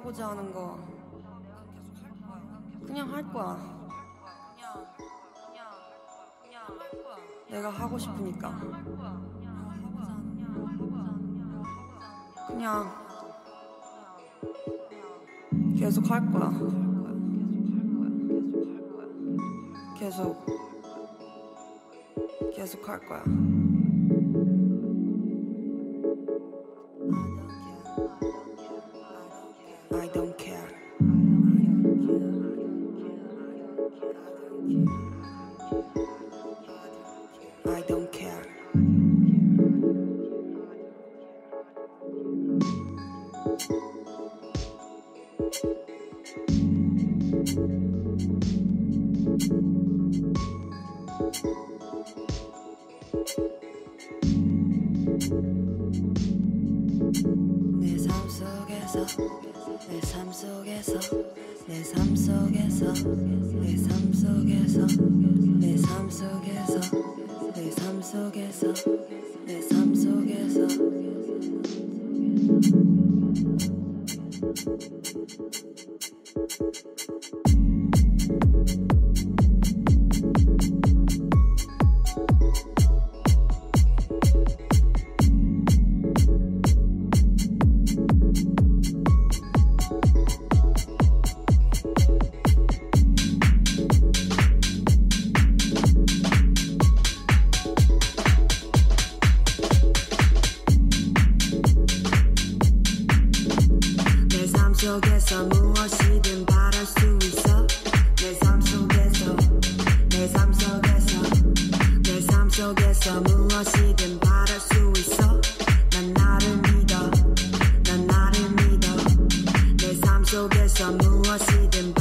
하고자 하는 거 그냥 할 거야. 내가 하고 싶으니까. 그냥 계속 할 거야. 계속 계속 할 거야. 계속. 무엇이든 바랄 수 있어 내 삶 속에서 내 삶 속에서 내 삶 속에서 무엇이든 바랄 수 있어 난 나를 믿어 난 나를 믿어 내 삶 속에서 무엇이든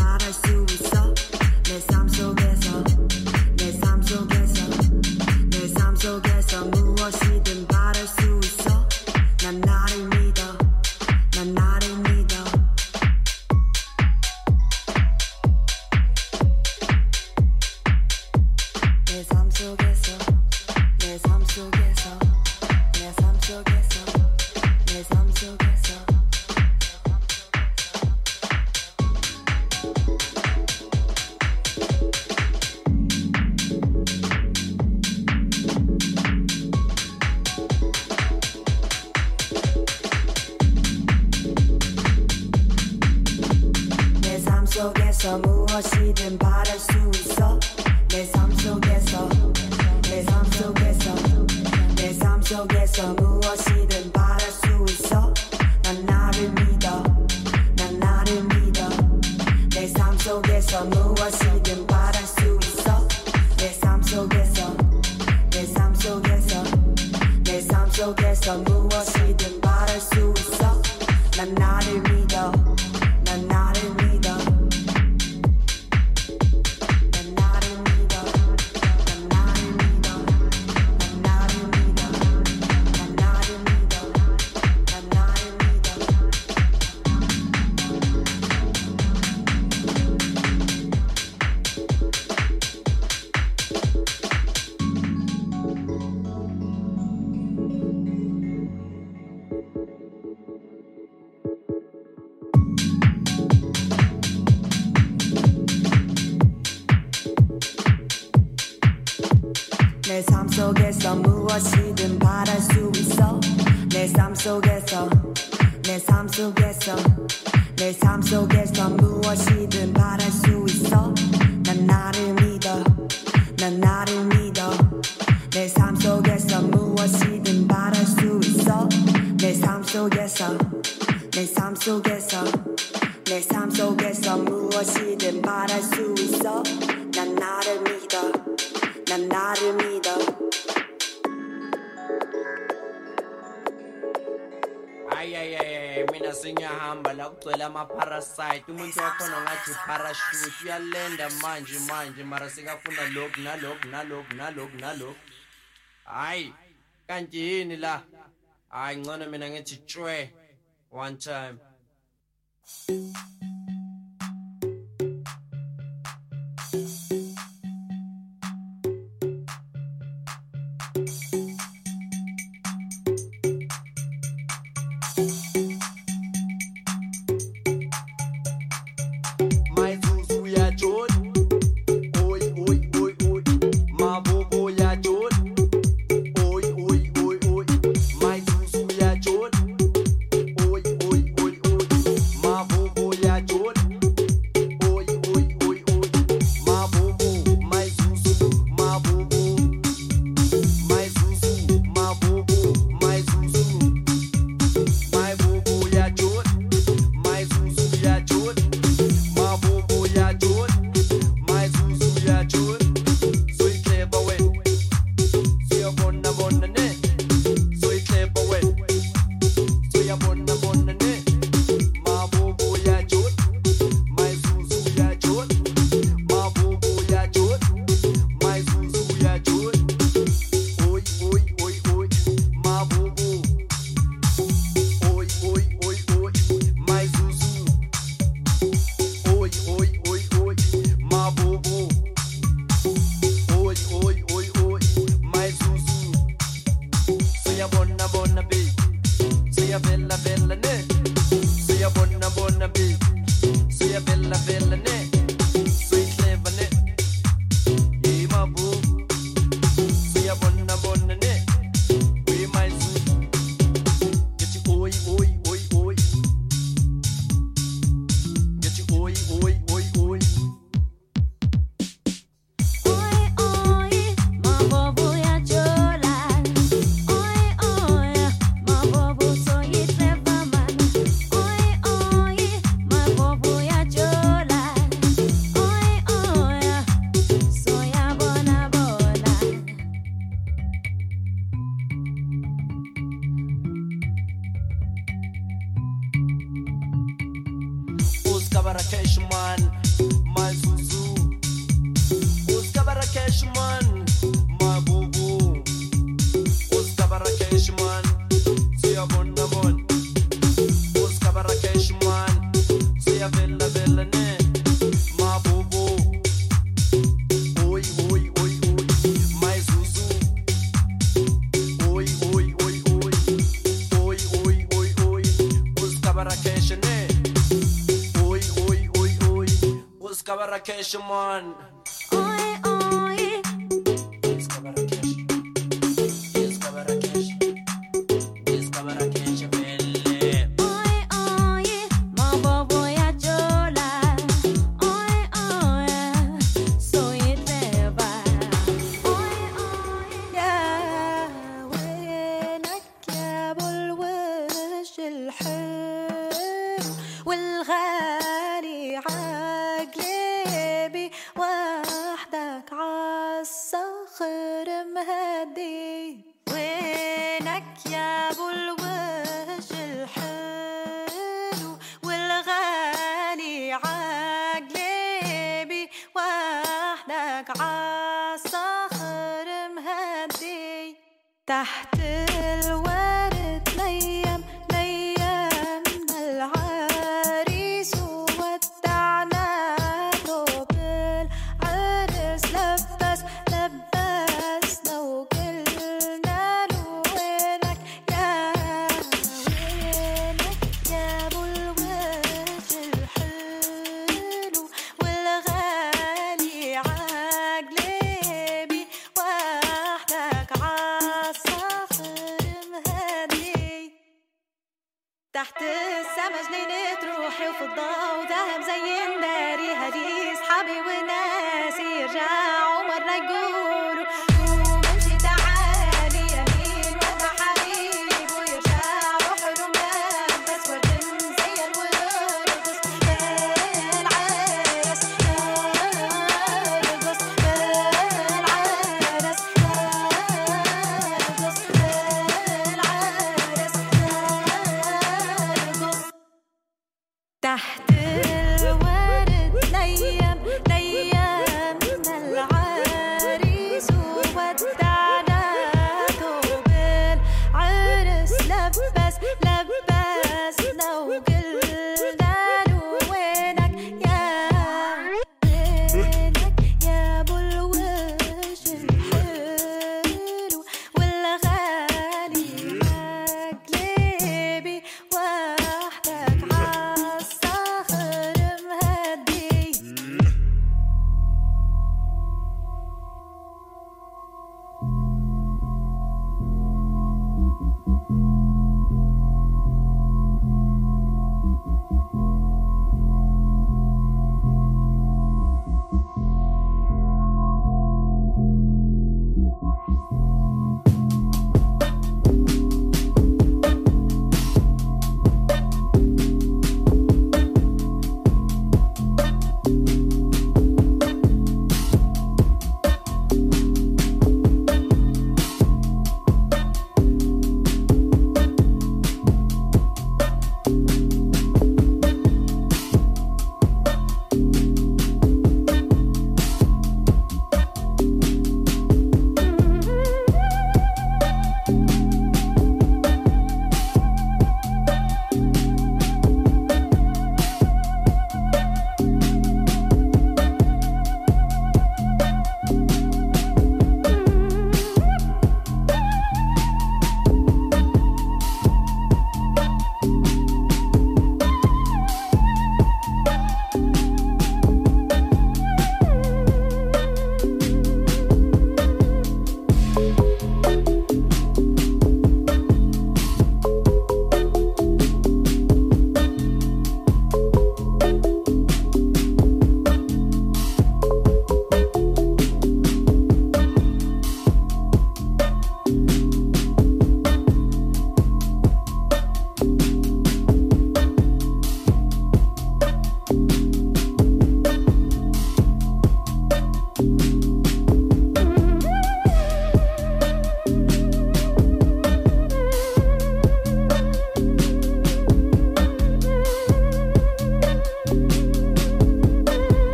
속에서 무엇이든 말할 수 있어. 난 나를 위해 ibhola ama-parasite umuntu wakhona ngathi parashute uyalenda manje manje mara sekafunda lokhu nalokhu nalokhu nalokhu nalokhu. Hhayi kanti yini la? Hhayi ngcono mina ngithi tshwe one time.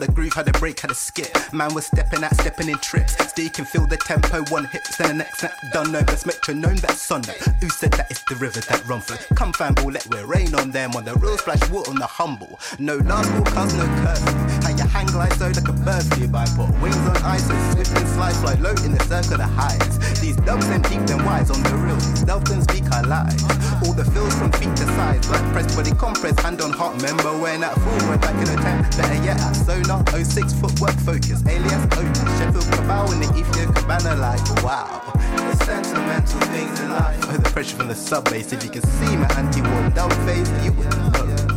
To the. Groove had a break, had a skip. Man was stepping out, stepping in trips. Still can feel the tempo, one hit, then the next snap. Done best metronome, that's Sunday. Who said that it's the river that run through? Come fan ball, let wear rain on them. On the real splash water on the humble. No last cause no curfew. How you hang glide so like a bird I Put wings on ice, so swift and slide, fly low in the circle of highs. These dubs and deep and wise on the real. And speak our lives. All the feels from feet to sides, like press body compress, hand on heart. Remember when that fool we're back in the tent. Better yet, at Sonar, 06 footwork focus. Alias Otis, Sheffield Cabal in the Ethiopia Cabana, like wow. The sentimental things in life. Oh, the pressure from the subway. if you can see my anti-war dumb face, you would know.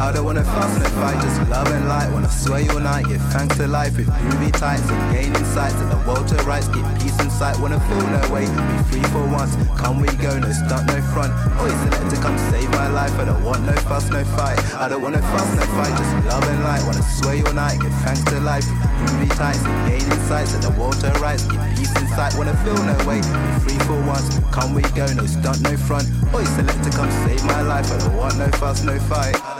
I don't wanna fuss and fight, just love and light. Wanna sway all night, give thanks to life with groovy tights and gain insights to the world to rights, get peace in sight. Wanna feel no way, be free for once. Come we go, no stunt, no front. Always select to come save my life. I don't want no fuss, no fight. I don't wanna fuss, no fight, just love and light. Wanna sway all night, give thanks to life with groovy tights and gain insights to the world to rights, get peace in sight. Wanna feel no way, be free for once. Come we go, no stunt, no front. Always select to come save my life. I don't want no fuss, no fight.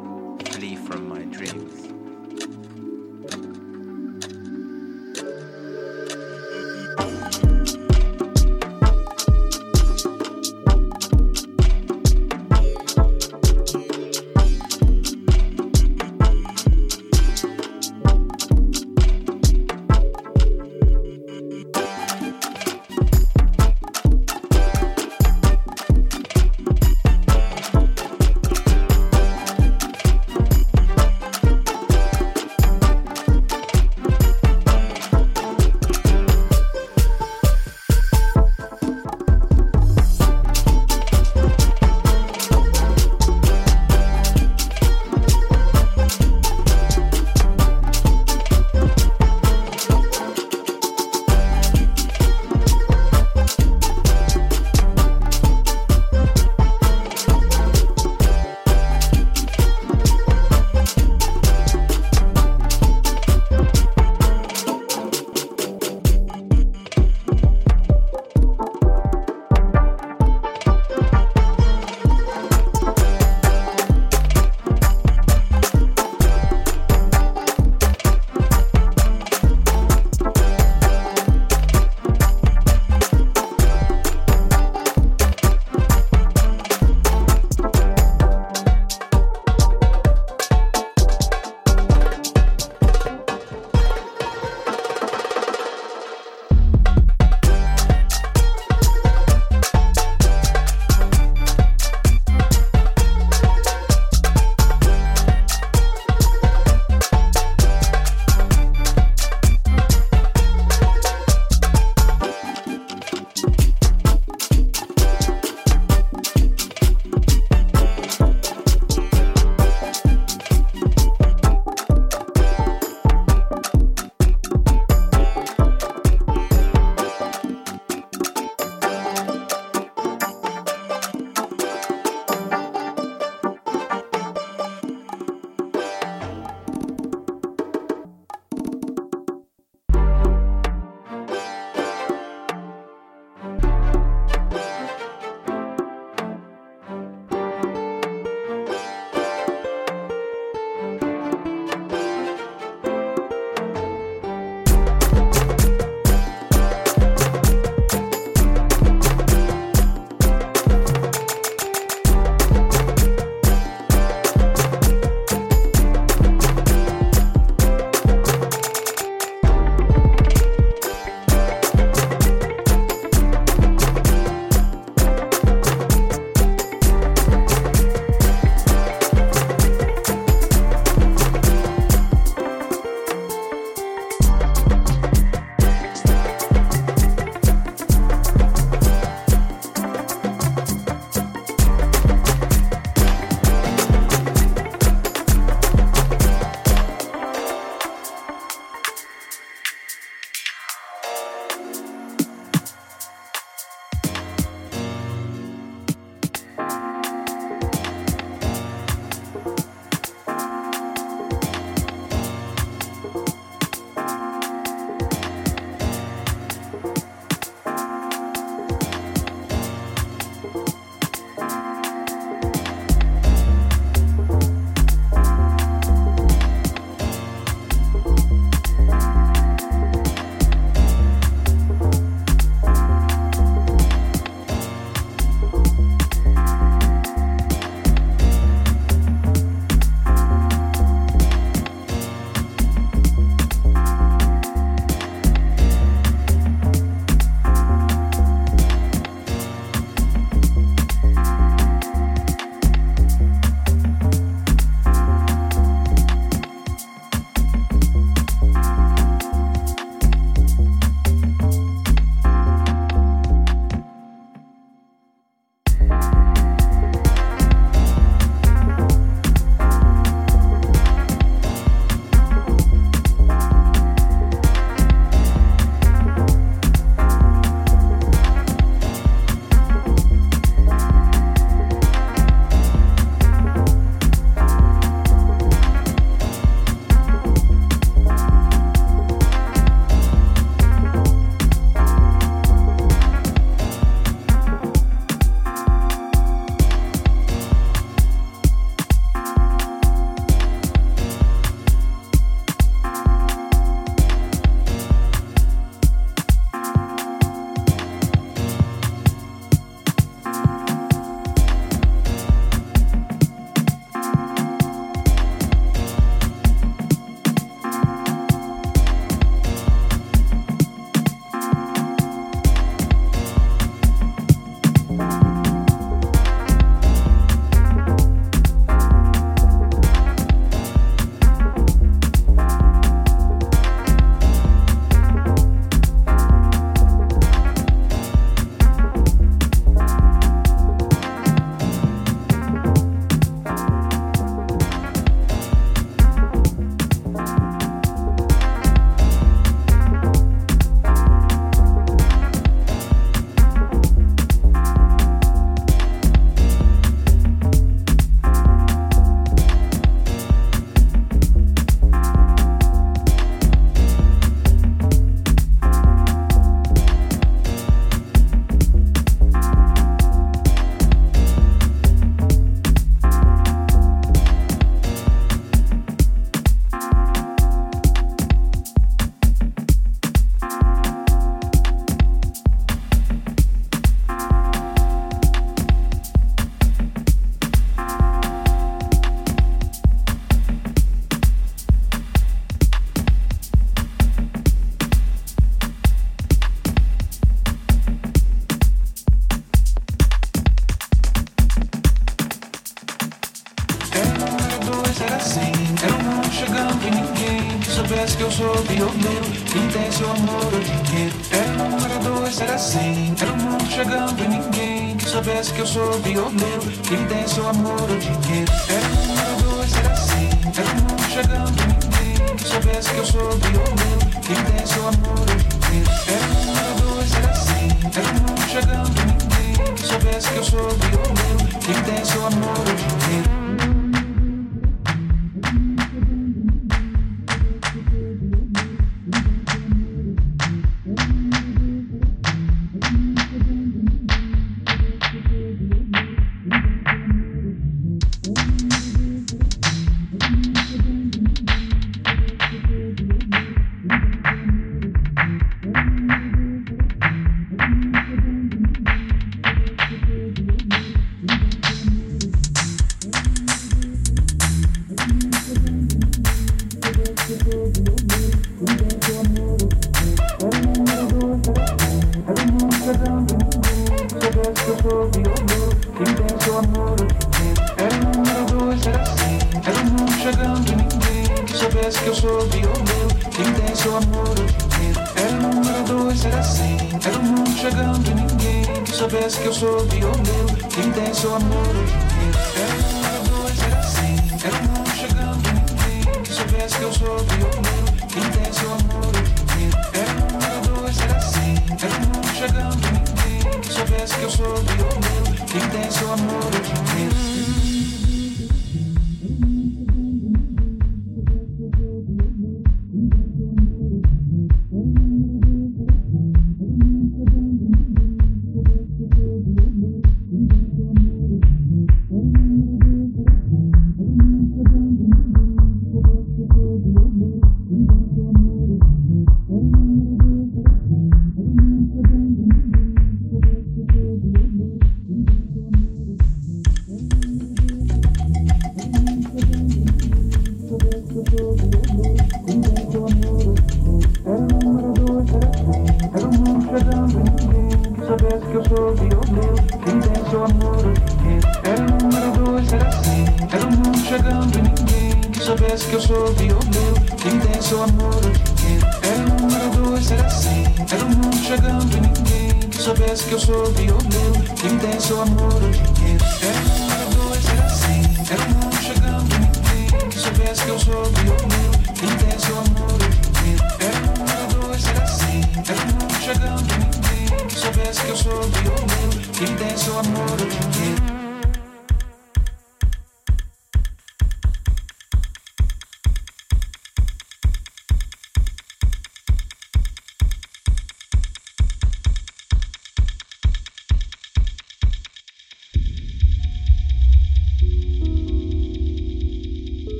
flee from my dreams.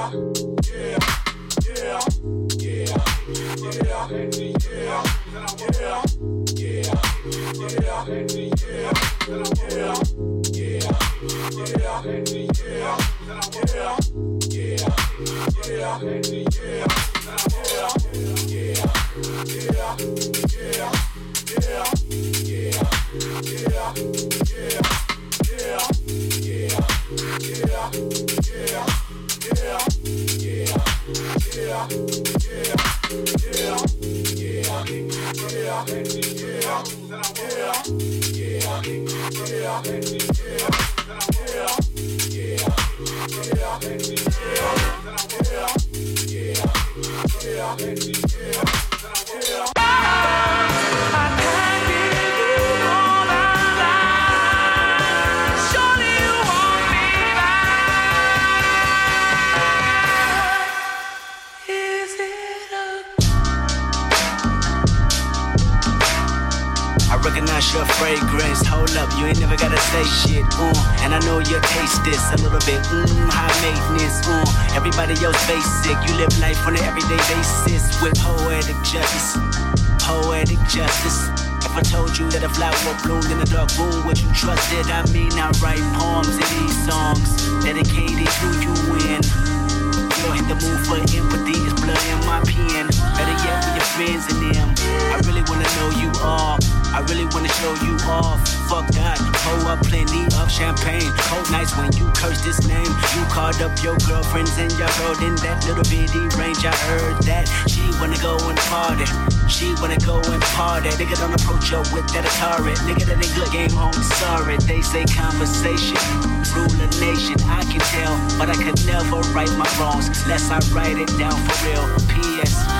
yeah. If I told you that a flower bloomed in a dark room, would you trust it? I mean, I write poems in these songs dedicated to you you don't hit the mood for empathy. It's blood in my pen. Better yet, with your friends and them. I really wanna know you all. I really wanna show you off. Fuck that. Pour up plenty of champagne. Cold nights when you curse this name. You called up your girlfriends and y'all rode in that little bitty range. I heard that she wanna go and party. She wanna go and party. Nigga don't approach her with that Atari. Nigga that ain't good game on. Sorry, they say conversation. Rule a nation, I can tell, but I could never right my wrongs. Unless I write it down for real. P.S.